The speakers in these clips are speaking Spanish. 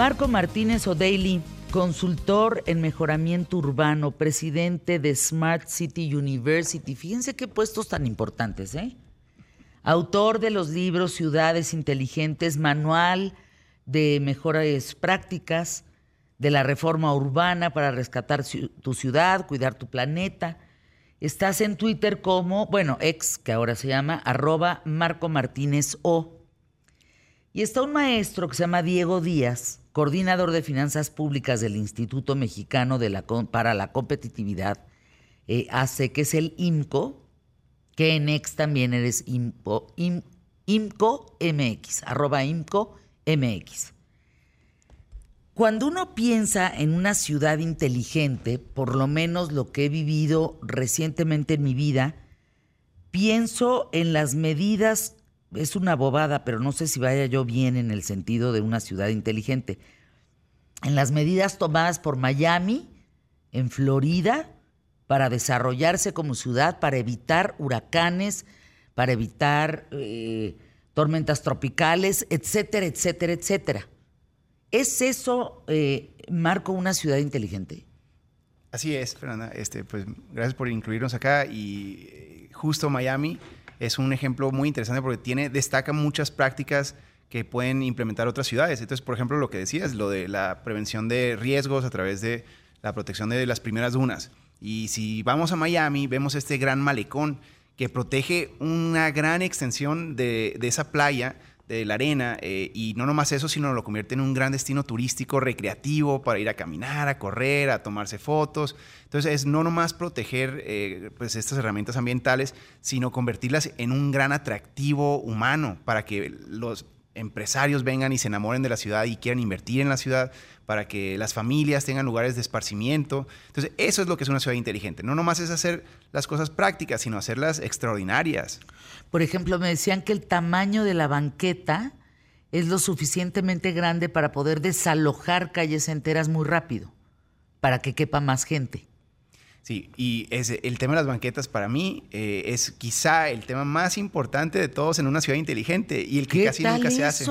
Marco Martínez O'Daly, consultor en mejoramiento urbano, presidente de Smart City University. Fíjense qué puestos tan importantes, ¿eh? Autor de los libros Ciudades Inteligentes, Manual de Mejores Prácticas, de la Reforma Urbana para rescatar tu ciudad, cuidar tu planeta. Estás en Twitter como, bueno, ex, que ahora se llama, arroba Marco Martínez O. Y está un maestro que se llama Diego Díaz, coordinador de finanzas públicas del Instituto Mexicano de la, para la Competitividad, eh, hace que es el IMCO, que en ex también eres IMCO, IMCO MX, arroba IMCO MX. Cuando uno piensa en una ciudad inteligente, por lo menos lo que he vivido recientemente en mi vida, pienso en las medidas, es una bobada, pero no sé si vaya yo bien en el sentido de una ciudad inteligente, en las medidas tomadas por Miami, en Florida, para desarrollarse como ciudad, para evitar huracanes, para evitar eh, tormentas tropicales, etcétera, etcétera, etcétera. ¿Es eso, eh, Marco, una ciudad inteligente? Así es, Fernanda. Este, pues, gracias por incluirnos acá. Y eh, justo Miami es un ejemplo muy interesante porque tiene, destaca muchas prácticas que pueden implementar otras ciudades. Entonces, por ejemplo, lo que decías, lo de la prevención de riesgos a través de la protección de las primeras dunas. Y si vamos a Miami, vemos este gran malecón que protege una gran extensión de, de esa playa de la arena eh, y no nomás eso, sino lo convierte en un gran destino turístico recreativo para ir a caminar, a correr, a tomarse fotos. Entonces es no nomás proteger eh, pues estas herramientas ambientales, sino convertirlas en un gran atractivo humano para que los empresarios vengan y se enamoren de la ciudad y quieran invertir en la ciudad, para que las familias tengan lugares de esparcimiento. Entonces, eso es lo que es una ciudad inteligente. No nomás es hacer las cosas prácticas, sino hacerlas extraordinarias. Por ejemplo, me decían que el tamaño de la banqueta es lo suficientemente grande para poder desalojar calles enteras muy rápido, para que quepa más gente. Sí, y el tema de las banquetas para mí eh, es quizá el tema más importante de todos en una ciudad inteligente y el que casi nunca se hace.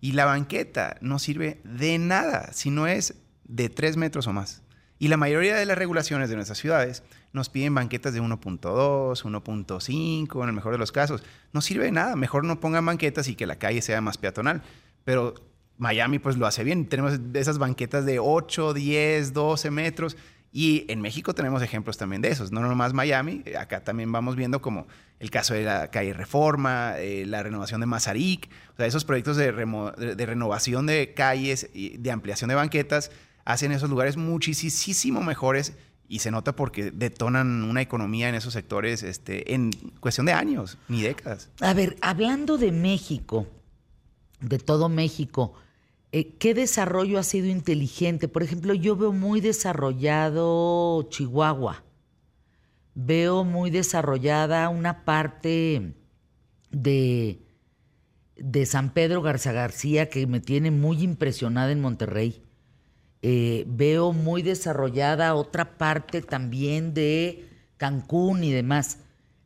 Y la banqueta no sirve de nada si no es de tres metros o más. Y la mayoría de las regulaciones de nuestras ciudades nos piden banquetas de 1.2, 1.5, en el mejor de los casos. No sirve de nada. Mejor no pongan banquetas y que la calle sea más peatonal. Pero Miami pues lo hace bien. Tenemos esas banquetas de 8, 10, 12 metros y en México tenemos ejemplos también de esos, no nomás Miami, eh, acá también vamos viendo como el caso de la calle Reforma, eh, la renovación de Mazarik, o sea, esos proyectos de, renovación de calles y de ampliación de banquetas hacen esos lugares muchísimo mejores y se nota porque detonan una economía en esos sectores este, en cuestión de años, ni décadas. A ver, hablando de México, de todo México, eh, ¿Qué desarrollo ha sido inteligente? Por ejemplo, yo veo muy desarrollado Chihuahua. Veo muy desarrollada una parte de, de San Pedro Garza García que me tiene muy impresionada en Monterrey. Eh, veo muy desarrollada otra parte también de Cancún y demás.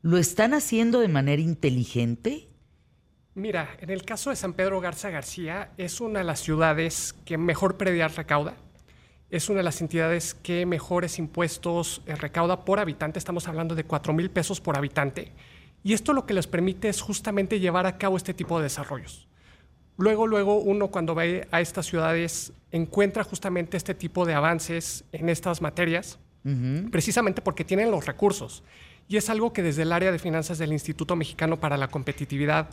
¿Lo están haciendo de manera inteligente? Mira, en el caso de San Pedro Garza García, es una de las ciudades que mejor predial recauda. Es una de las entidades que mejores impuestos eh, recauda por habitante. Estamos hablando de 4 mil pesos por habitante. Y esto lo que les permite es justamente llevar a cabo este tipo de desarrollos. Luego, luego uno cuando va a estas ciudades encuentra justamente este tipo de avances en estas materias, precisamente porque tienen los recursos. Y es algo que desde el área de finanzas del Instituto Mexicano para la Competitividad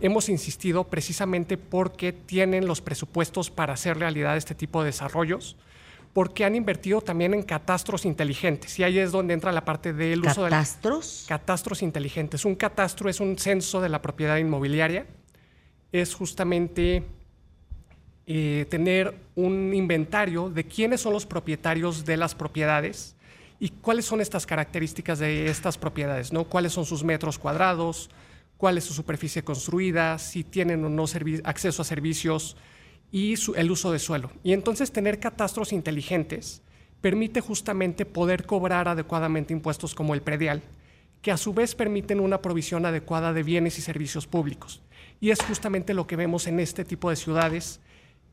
hemos insistido precisamente porque tienen los presupuestos para hacer realidad este tipo de desarrollos, porque han invertido también en catastros inteligentes. Y ahí es donde entra la parte del uso de... ¿Catastros? Catastros inteligentes. Un catastro es un censo de la propiedad inmobiliaria. Es justamente eh, tener un inventario de quiénes son los propietarios de las propiedades y cuáles son estas características de estas propiedades, ¿no? ¿Cuáles son sus metros cuadrados? ¿Cuál es su superficie construida? Si tienen o no acceso a servicios y el uso de suelo. Y entonces tener catastros inteligentes permite justamente poder cobrar adecuadamente impuestos como el predial, que a su vez permiten una provisión adecuada de bienes y servicios públicos. Y es justamente lo que vemos en este tipo de ciudades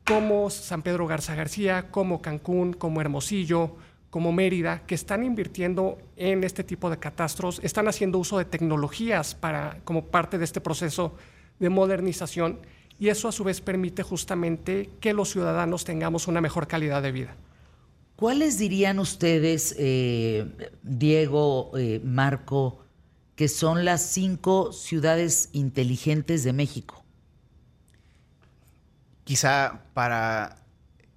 como San Pedro Garza García, como Cancún, como Hermosillo, como Mérida, que están invirtiendo en este tipo de catastros, están haciendo uso de tecnologías para, como parte de este proceso de modernización y eso a su vez permite justamente que los ciudadanos tengamos una mejor calidad de vida. ¿Cuáles dirían ustedes, eh, Diego, eh, Marco, que son las cinco ciudades inteligentes de México? Quizá para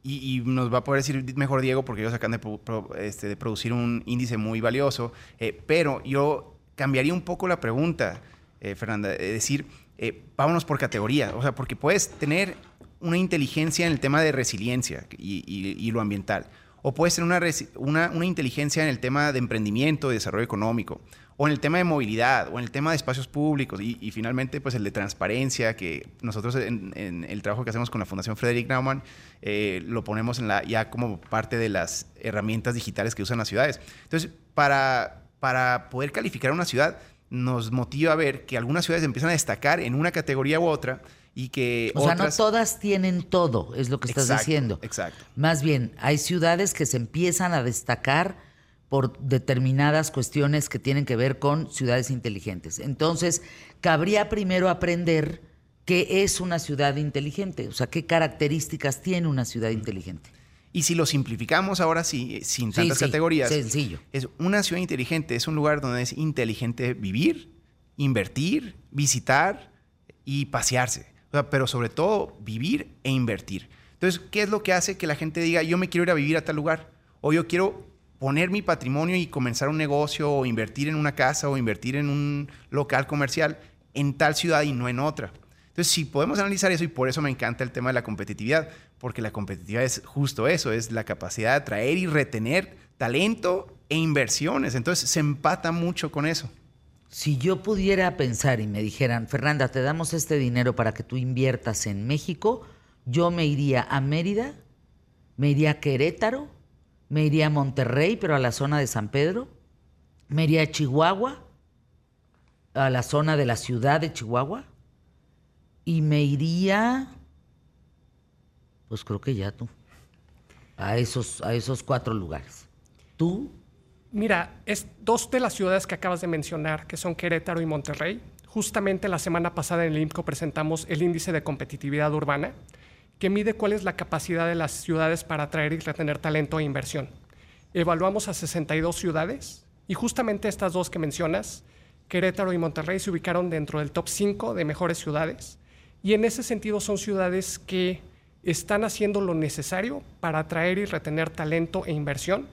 y, nos va a poder decir mejor Diego porque ellos acaban de, este, de producir un índice muy valioso, eh, pero yo cambiaría un poco la pregunta, eh, Fernanda, es decir, eh, vámonos por categoría, o sea, porque puedes tener una inteligencia en el tema de resiliencia y, y lo ambiental, o puedes tener una, una, inteligencia en el tema de emprendimiento y desarrollo económico, o en el tema de movilidad, o en el tema de espacios públicos, y, finalmente pues el de transparencia, que nosotros en, el trabajo que hacemos con la Fundación Frederick Naumann eh, lo ponemos en la, ya como parte de las herramientas digitales que usan las ciudades. Entonces, para, para poder calificar una ciudad, nos motiva a ver que algunas ciudades empiezan a destacar en una categoría u otra y que o sea no todas tienen todo es lo que estás diciendo exacto más bien hay ciudades que se empiezan a destacar por determinadas cuestiones que tienen que ver con ciudades inteligentes. Entonces, cabría primero aprender qué es una ciudad inteligente, o sea, qué características tiene una ciudad inteligente. Y si lo simplificamos ahora sí, eh, sin tantas categorías, sencillo. Es una ciudad inteligente, es un lugar donde es inteligente vivir, invertir, visitar y pasearse. Pero sobre todo vivir e invertir. Entonces, ¿qué es lo que hace que la gente diga, yo me quiero ir a vivir a tal lugar? O yo quiero poner mi patrimonio y comenzar un negocio o invertir en una casa o invertir en un local comercial en tal ciudad y no en otra. Entonces, si podemos analizar eso, y por eso me encanta el tema de la competitividad, porque la competitividad es justo eso, es la capacidad de atraer y retener talento e inversiones. Entonces, se empata mucho con eso. Si yo pudiera pensar y me dijeran, Fernanda, te damos este dinero para que tú inviertas en México, yo me iría a Mérida, me iría a Querétaro, me iría a Monterrey, pero a la zona de San Pedro, me iría a Chihuahua, a la zona de la ciudad de Chihuahua, y me iría, pues creo que ya tú, a esos, a esos cuatro lugares. ¿Tú? Mira, es dos de las ciudades que acabas de mencionar, que son Querétaro y Monterrey. Justamente la semana pasada en el IMCO presentamos el índice de competitividad urbana que mide cuál es la capacidad de las ciudades para atraer y retener talento e inversión. Evaluamos a 62 ciudades y justamente estas dos que mencionas, Querétaro y Monterrey, se ubicaron dentro del top 5 de mejores ciudades. Y en ese sentido son ciudades que están haciendo lo necesario para atraer y retener talento e inversión,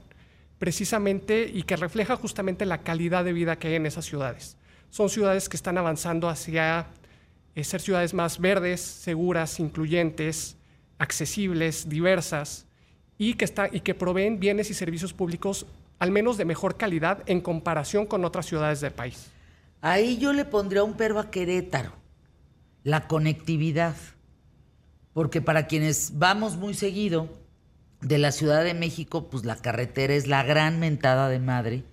precisamente y que refleja justamente la calidad de vida que hay en esas ciudades. Son ciudades que están avanzando hacia eh, ser ciudades más verdes, seguras, incluyentes, accesibles, diversas y que, está, y que proveen bienes y servicios públicos al menos de mejor calidad en comparación con otras ciudades del país. Ahí yo le pondría un pero a Querétaro, la conectividad, porque para quienes vamos muy seguido de la Ciudad de México, pues la carretera es la gran mentada de madre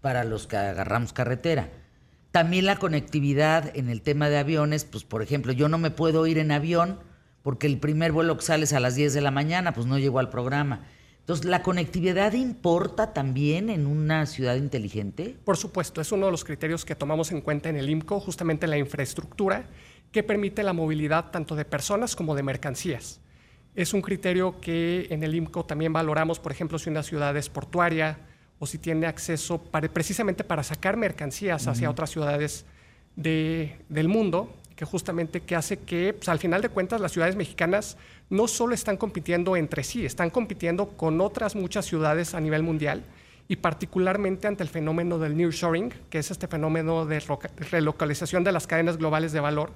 para los que agarramos carretera. También la conectividad en el tema de aviones, pues por ejemplo, yo no me puedo ir en avión porque el primer vuelo que sale es a las 10 de la mañana, pues no llego al programa. Entonces, ¿la conectividad importa también en una ciudad inteligente? Por supuesto, es uno de los criterios que tomamos en cuenta en el IMCO, justamente la infraestructura que permite la movilidad tanto de personas como de mercancías. Es un criterio que en el IMCO también valoramos, por ejemplo, si una ciudad es portuaria o si tiene acceso precisamente para sacar mercancías hacia otras ciudades del mundo que justamente que hace que, pues, al final de cuentas, las ciudades mexicanas no solo están compitiendo entre sí, están compitiendo con otras muchas ciudades a nivel mundial y particularmente ante el fenómeno del nearshoring, que es este fenómeno de relocalización de las cadenas globales de valor.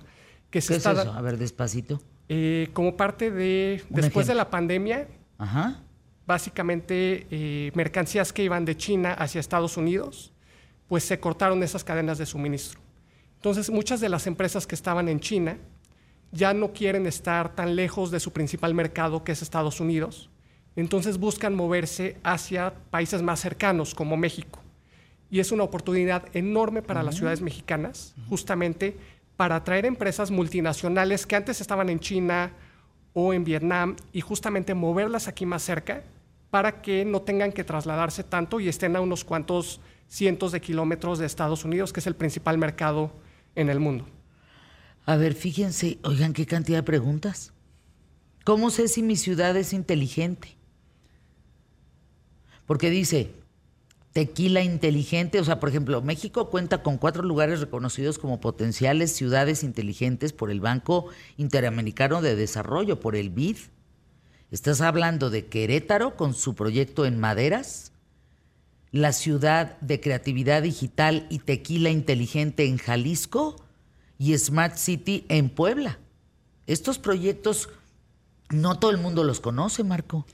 Que se ¿Qué está, es eso? A ver, despacito. Eh, como parte de, después de la pandemia, básicamente eh, mercancías que iban de China hacia Estados Unidos, pues se cortaron esas cadenas de suministro. Entonces, muchas de las empresas que estaban en China ya no quieren estar tan lejos de su principal mercado, que es Estados Unidos. Entonces buscan moverse hacia países más cercanos, como México. Y es una oportunidad enorme para las ciudades mexicanas, justamente para atraer empresas multinacionales que antes estaban en China o en Vietnam y justamente moverlas aquí más cerca para que no tengan que trasladarse tanto y estén a unos cuantos cientos de kilómetros de Estados Unidos, que es el principal mercado en el mundo. A ver, fíjense, oigan qué cantidad de preguntas. ¿Cómo sé si mi ciudad es inteligente? Porque dice, tequila inteligente, o sea, por ejemplo, México cuenta con cuatro lugares reconocidos como potenciales ciudades inteligentes por el Banco Interamericano de Desarrollo, por el BID. Estás hablando de Querétaro con su proyecto en maderas, la ciudad de creatividad digital y tequila inteligente en Jalisco y Smart City en Puebla. Estos proyectos no todo el mundo los conoce, Marco.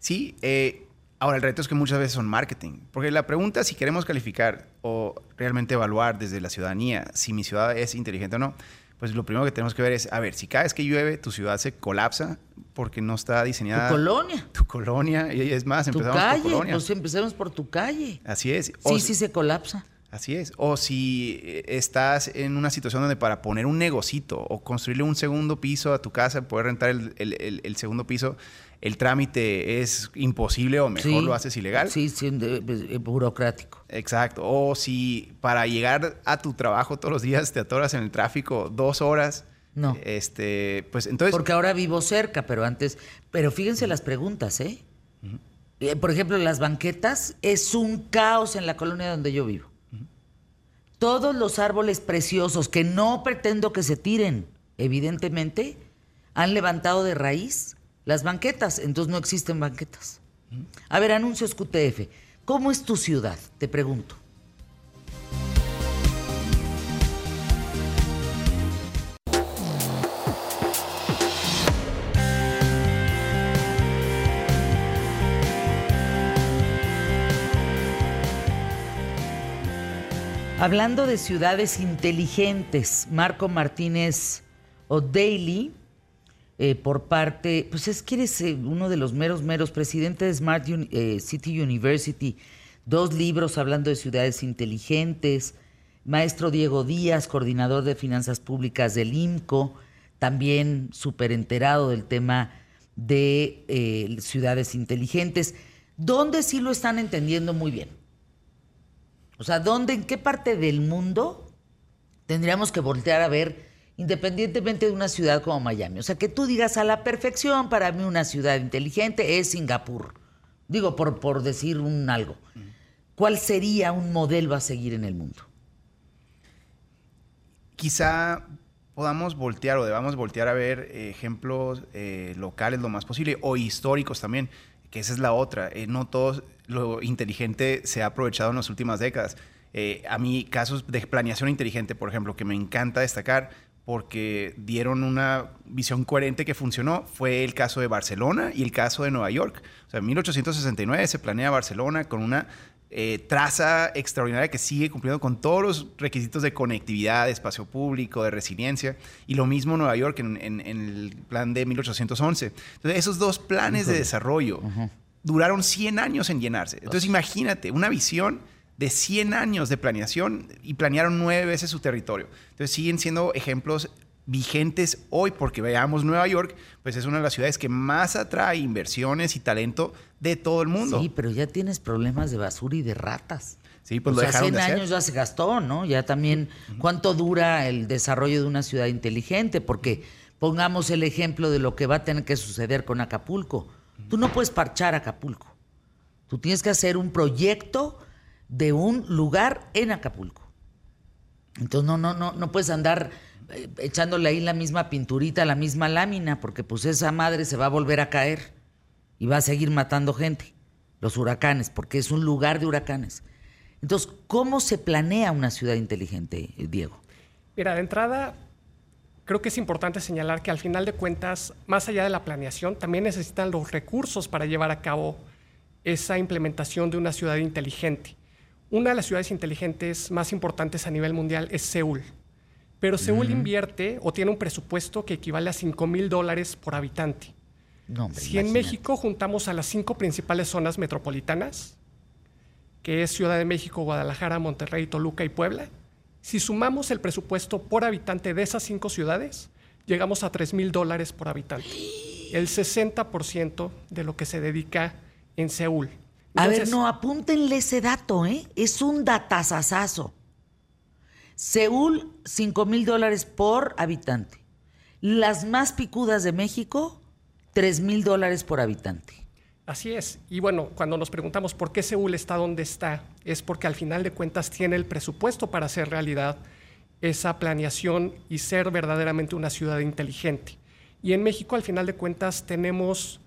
Sí, eh, ahora el reto es que muchas veces son marketing, porque la pregunta si queremos calificar o realmente evaluar desde la ciudadanía si mi ciudad es inteligente o no, pues lo primero que tenemos que ver es, a ver, si cada vez que llueve tu ciudad se colapsa porque no está diseñada... Tu colonia. Tu colonia, y es más, empezamos tu calle, por colonia. Pues empecemos por tu calle. Así es. sí, sí se colapsa. Así es. O si eh, estás en una situación donde para poner un negocito o construirle un segundo piso a tu casa, poder rentar el, segundo piso, el trámite es imposible o mejor lo haces ilegal. Sí, sí, burocrático. Exacto. O si para llegar a tu trabajo todos los días te atoras en el tráfico dos horas. No. Este, pues entonces. Porque ahora vivo cerca, pero antes. Pero fíjense las preguntas, ¿eh? ¿eh? Por ejemplo, las banquetas es un caos en la colonia donde yo vivo todos los árboles preciosos que no pretendo que se tiren, evidentemente, han levantado de raíz las banquetas, entonces no existen banquetas. A ver, anuncios QTF. ¿Cómo es tu ciudad? Te pregunto. Hablando de ciudades inteligentes, Marco Martínez O'Daly, eh, por parte, pues es que eres eh, uno de los meros, meros, presidente de Smart eh, City University, dos libros hablando de ciudades inteligentes, maestro Diego Díaz, coordinador de finanzas públicas del IMCO, también súper enterado del tema de ciudades inteligentes, donde sí lo están entendiendo muy bien o sea, ¿dónde, en qué parte del mundo tendríamos que voltear a ver, independientemente de una ciudad como Miami? O sea, que tú digas a la perfección, para mí una ciudad inteligente es Singapur. Digo, por, por decir un algo. ¿Cuál sería un modelo a seguir en el mundo? Quizá podamos voltear o debamos voltear a ver ejemplos eh, locales lo más posible o históricos también, que esa es la otra. Eh, no todos lo inteligente se ha aprovechado en las últimas décadas. Eh, a mí, casos de planeación inteligente, por ejemplo, que me encanta destacar porque dieron una visión coherente que funcionó, fue el caso de Barcelona y el caso de Nueva York. O sea, en 1869 se planea Barcelona con una eh, traza extraordinaria que sigue cumpliendo con todos los requisitos de conectividad, de espacio público, de resiliencia. Y lo mismo Nueva York en, el plan de 1811. Entonces, esos dos planes de desarrollo duraron 100 años en llenarse. Entonces imagínate, una visión de 100 años de planeación y planearon nueve veces su territorio. Entonces siguen siendo ejemplos vigentes hoy porque veamos Nueva York, pues es una de las ciudades que más atrae inversiones y talento de todo el mundo. Sí, pero ya tienes problemas de basura y de ratas. Sí, pues lo dejaron 100 años ya se gastó, ¿no? Ya también, ¿cuánto dura el desarrollo de una ciudad inteligente? Porque pongamos el ejemplo de lo que va a tener que suceder con Acapulco Tú no puedes parchar Acapulco. Tú tienes que hacer un proyecto de un lugar en Acapulco. Entonces no, no, no, no puedes andar echándole ahí la misma pinturita, la misma lámina, porque pues esa madre se va a volver a caer y va a seguir matando gente. Los huracanes, porque es un lugar de huracanes. Entonces, ¿cómo se planea una ciudad inteligente, Diego? Mira, de entrada, creo que es importante señalar que al final de cuentas, más allá de la planeación, también necesitan los recursos para llevar a cabo esa implementación de una ciudad inteligente. Una de las ciudades inteligentes más importantes a nivel mundial es Seúl. Pero Seúl invierte o tiene un presupuesto que equivale a 5 mil dólares por habitante. si en México juntamos a las cinco principales zonas metropolitanas, que es Ciudad de México, Guadalajara, Monterrey, Toluca y Puebla, si sumamos el presupuesto por habitante de esas cinco ciudades, llegamos a 3 mil dólares por habitante. el 60% de lo que se dedica en Seúl. a ver, no, apúntenle ese dato, ¿eh? Es un datazazazo. Seúl, 5 mil dólares por habitante. Las más picudas de México, 3 mil dólares por habitante. Así es. Y bueno, cuando nos preguntamos por qué Seúl está donde está, es porque al final de cuentas tiene el presupuesto para hacer realidad esa planeación y ser verdaderamente una ciudad inteligente. Y en México, al final de cuentas, tenemos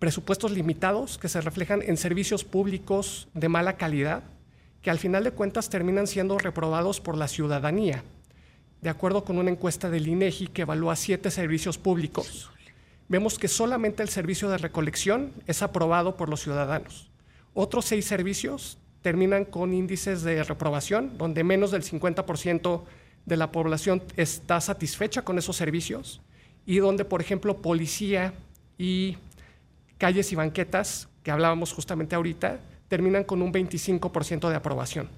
presupuestos limitados que se reflejan en servicios públicos de mala calidad, que al final de cuentas terminan siendo reprobados por la ciudadanía. De acuerdo con una encuesta del INEGI que evalúa siete servicios públicos, vemos que solamente el servicio de recolección es aprobado por los ciudadanos. Otros seis servicios terminan con índices de reprobación, donde menos del 50% de la población está satisfecha con esos servicios y donde, por ejemplo, policía y calles y banquetas, que hablábamos justamente ahorita, terminan con un 25% de aprobación.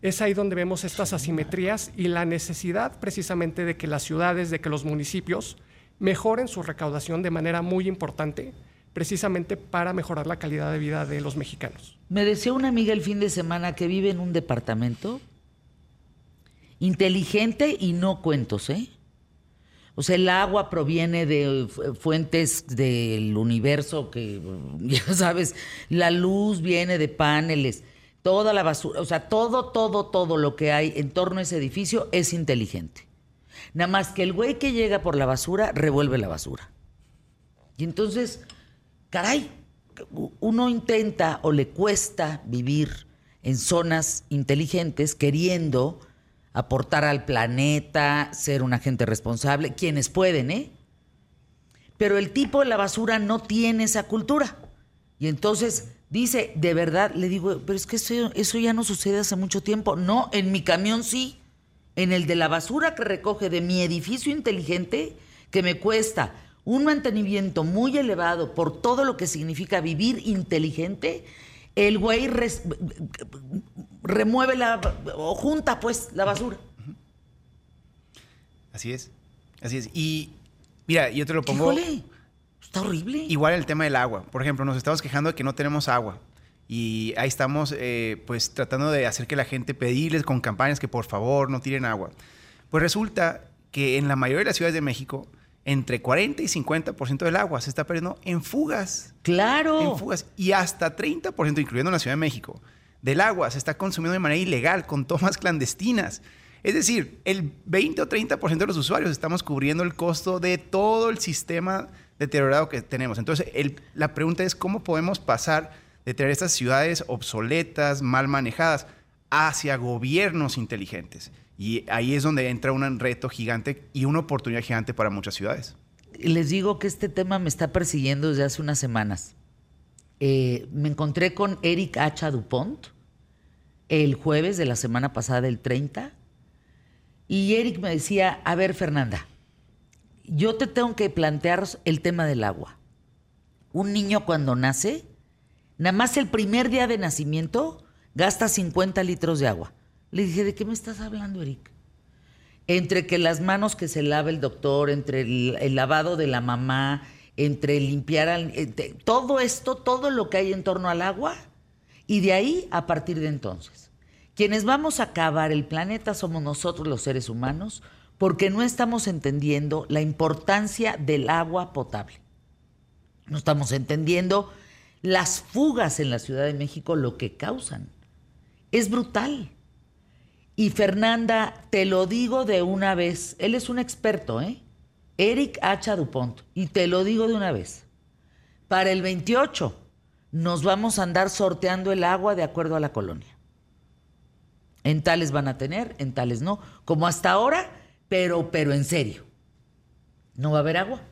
Es ahí donde vemos estas asimetrías y la necesidad precisamente de que las ciudades, de que los municipios mejoren su recaudación de manera muy importante, precisamente para mejorar la calidad de vida de los mexicanos. Me decía una amiga el fin de semana que vive en un departamento inteligente y no cuentos, ¿eh? O sea, el agua proviene de fuentes del universo que, ya sabes, la luz viene de paneles, toda la basura, o sea, todo, todo, todo lo que hay en torno a ese edificio es inteligente. Nada más que el güey que llega por la basura revuelve la basura. Y entonces, caray, uno intenta o le cuesta vivir en zonas inteligentes queriendo aportar al planeta, ser un agente responsable, quienes pueden, ¿eh? Pero el tipo de la basura no tiene esa cultura. Y entonces dice, de verdad, le digo, pero es que eso, eso ya no sucede hace mucho tiempo. No, en mi camión sí en el de la basura que recoge de mi edificio inteligente, que me cuesta un mantenimiento muy elevado por todo lo que significa vivir inteligente, el güey remueve la o junta pues la basura. Así es. Así es. Y mira, yo te lo pongo. Híjole, está horrible. Igual el tema del agua. Por ejemplo, nos estamos quejando de que no tenemos agua. Y ahí estamos, eh, pues, tratando de hacer que la gente pedirles con campañas que por favor no tiren agua. Pues resulta que en la mayoría de las ciudades de México, entre 40 y 50% del agua se está perdiendo en fugas. Claro. En fugas. Y hasta 30%, incluyendo en la Ciudad de México, del agua se está consumiendo de manera ilegal, con tomas clandestinas. Es decir, el 20 o 30% de los usuarios estamos cubriendo el costo de todo el sistema deteriorado que tenemos. Entonces, la pregunta es cómo podemos pasar de tener estas ciudades obsoletas, mal manejadas, hacia gobiernos inteligentes. Y ahí es donde entra un reto gigante y una oportunidad gigante para muchas ciudades. Les digo que este tema me está persiguiendo desde hace unas semanas. Eh, me encontré con Eric H. Dupont el jueves de la semana pasada, el 30, y Eric me decía, a ver Fernanda, yo te tengo que plantear el tema del agua. Un niño cuando nace Nada más el primer día de nacimiento gasta 50 litros de agua. Le dije, ¿de qué me estás hablando, Eric? Entre que las manos que se lava el doctor, entre el, lavado de la mamá, entre limpiar, al, todo esto, todo lo que hay en torno al agua, y de ahí a partir de entonces. Quienes vamos a acabar el planeta somos nosotros los seres humanos porque no estamos entendiendo la importancia del agua potable. No estamos entendiendo las fugas en la Ciudad de México lo que causan. Es brutal. Y Fernanda, te lo digo de una vez, él es un experto, ¿eh? Eric H. Dupont, y te lo digo de una vez. Para el 28 nos vamos a andar sorteando el agua de acuerdo a la colonia. En tales van a tener, en tales no, como hasta ahora, pero, pero en serio. No va a haber agua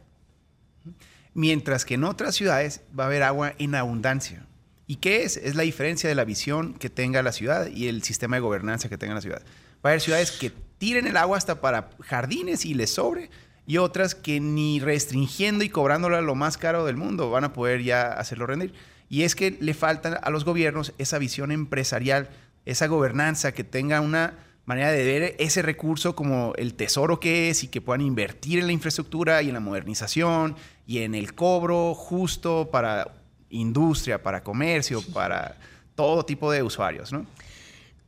mientras que en otras ciudades va a haber agua en abundancia. ¿Y qué es? Es la diferencia de la visión que tenga la ciudad y el sistema de gobernanza que tenga la ciudad. Va a haber ciudades que tiren el agua hasta para jardines y les sobre, y otras que ni restringiendo y cobrándolo a lo más caro del mundo van a poder ya hacerlo rendir. Y es que le falta a los gobiernos esa visión empresarial, esa gobernanza que tenga una manera de ver ese recurso como el tesoro que es y que puedan invertir en la infraestructura y en la modernización y en el cobro justo para industria, para comercio, para todo tipo de usuarios, ¿no?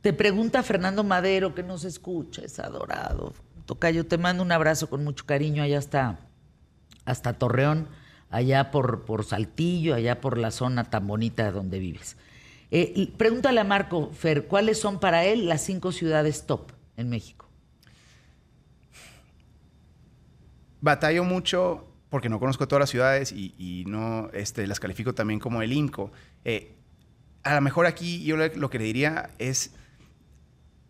Te pregunta Fernando Madero, que nos escucha, es adorado. Tocayo, te mando un abrazo con mucho cariño allá hasta, hasta Torreón, allá por, por Saltillo, allá por la zona tan bonita donde vives. Eh, pregúntale a Marco Fer, ¿cuáles son para él las cinco ciudades top en México? Batallo mucho porque no conozco todas las ciudades y, no este, las califico también como el INCO. Eh, a lo mejor aquí yo lo que le diría es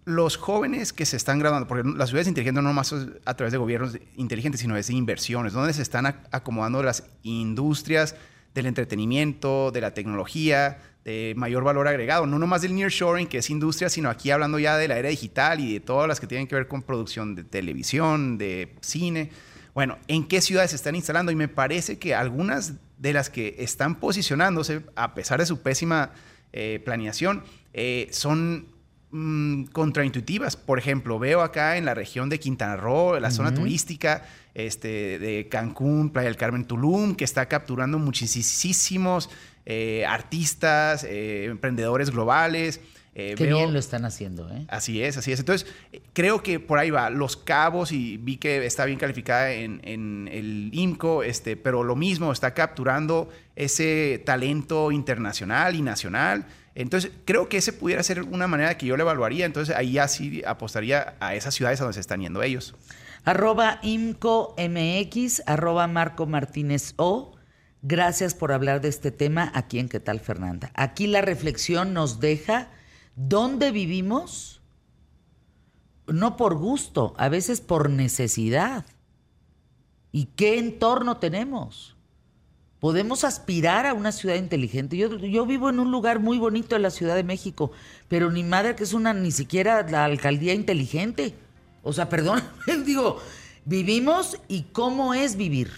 los jóvenes que se están graduando, porque las ciudades inteligentes no más a través de gobiernos inteligentes, sino de inversiones, donde se están acomodando las industrias del entretenimiento, de la tecnología, de mayor valor agregado, no nomás del nearshoring, que es industria, sino aquí hablando ya de la era digital y de todas las que tienen que ver con producción de televisión, de cine. Bueno, ¿en qué ciudades se están instalando? Y me parece que algunas de las que están posicionándose, a pesar de su pésima eh, planeación, eh, son mm, contraintuitivas. Por ejemplo, veo acá en la región de Quintana Roo, la zona turística este, de Cancún, Playa del Carmen, Tulum, que está capturando muchísimos eh, artistas, emprendedores globales. Eh, Qué bien lo están haciendo, ¿eh? Así es, así es. Entonces, creo que por ahí va. Los cabos, y vi que está bien calificada en, el IMCO, este, pero lo mismo, está capturando ese talento internacional y nacional. Entonces, creo que ese pudiera ser una manera que yo le evaluaría. Entonces, ahí ya sí apostaría a esas ciudades a donde se están yendo ellos. Arroba IMCOMX, arroba Marco Martínez O. Gracias por hablar de este tema aquí en ¿Qué tal, Fernanda? Aquí la reflexión nos deja dónde vivimos, no por gusto, a veces por necesidad. ¿Y qué entorno tenemos? Podemos aspirar a una ciudad inteligente. Yo, vivo en un lugar muy bonito en la Ciudad de México, pero ni madre que es una, ni siquiera la alcaldía inteligente. O sea, perdón, digo, vivimos y cómo es vivir.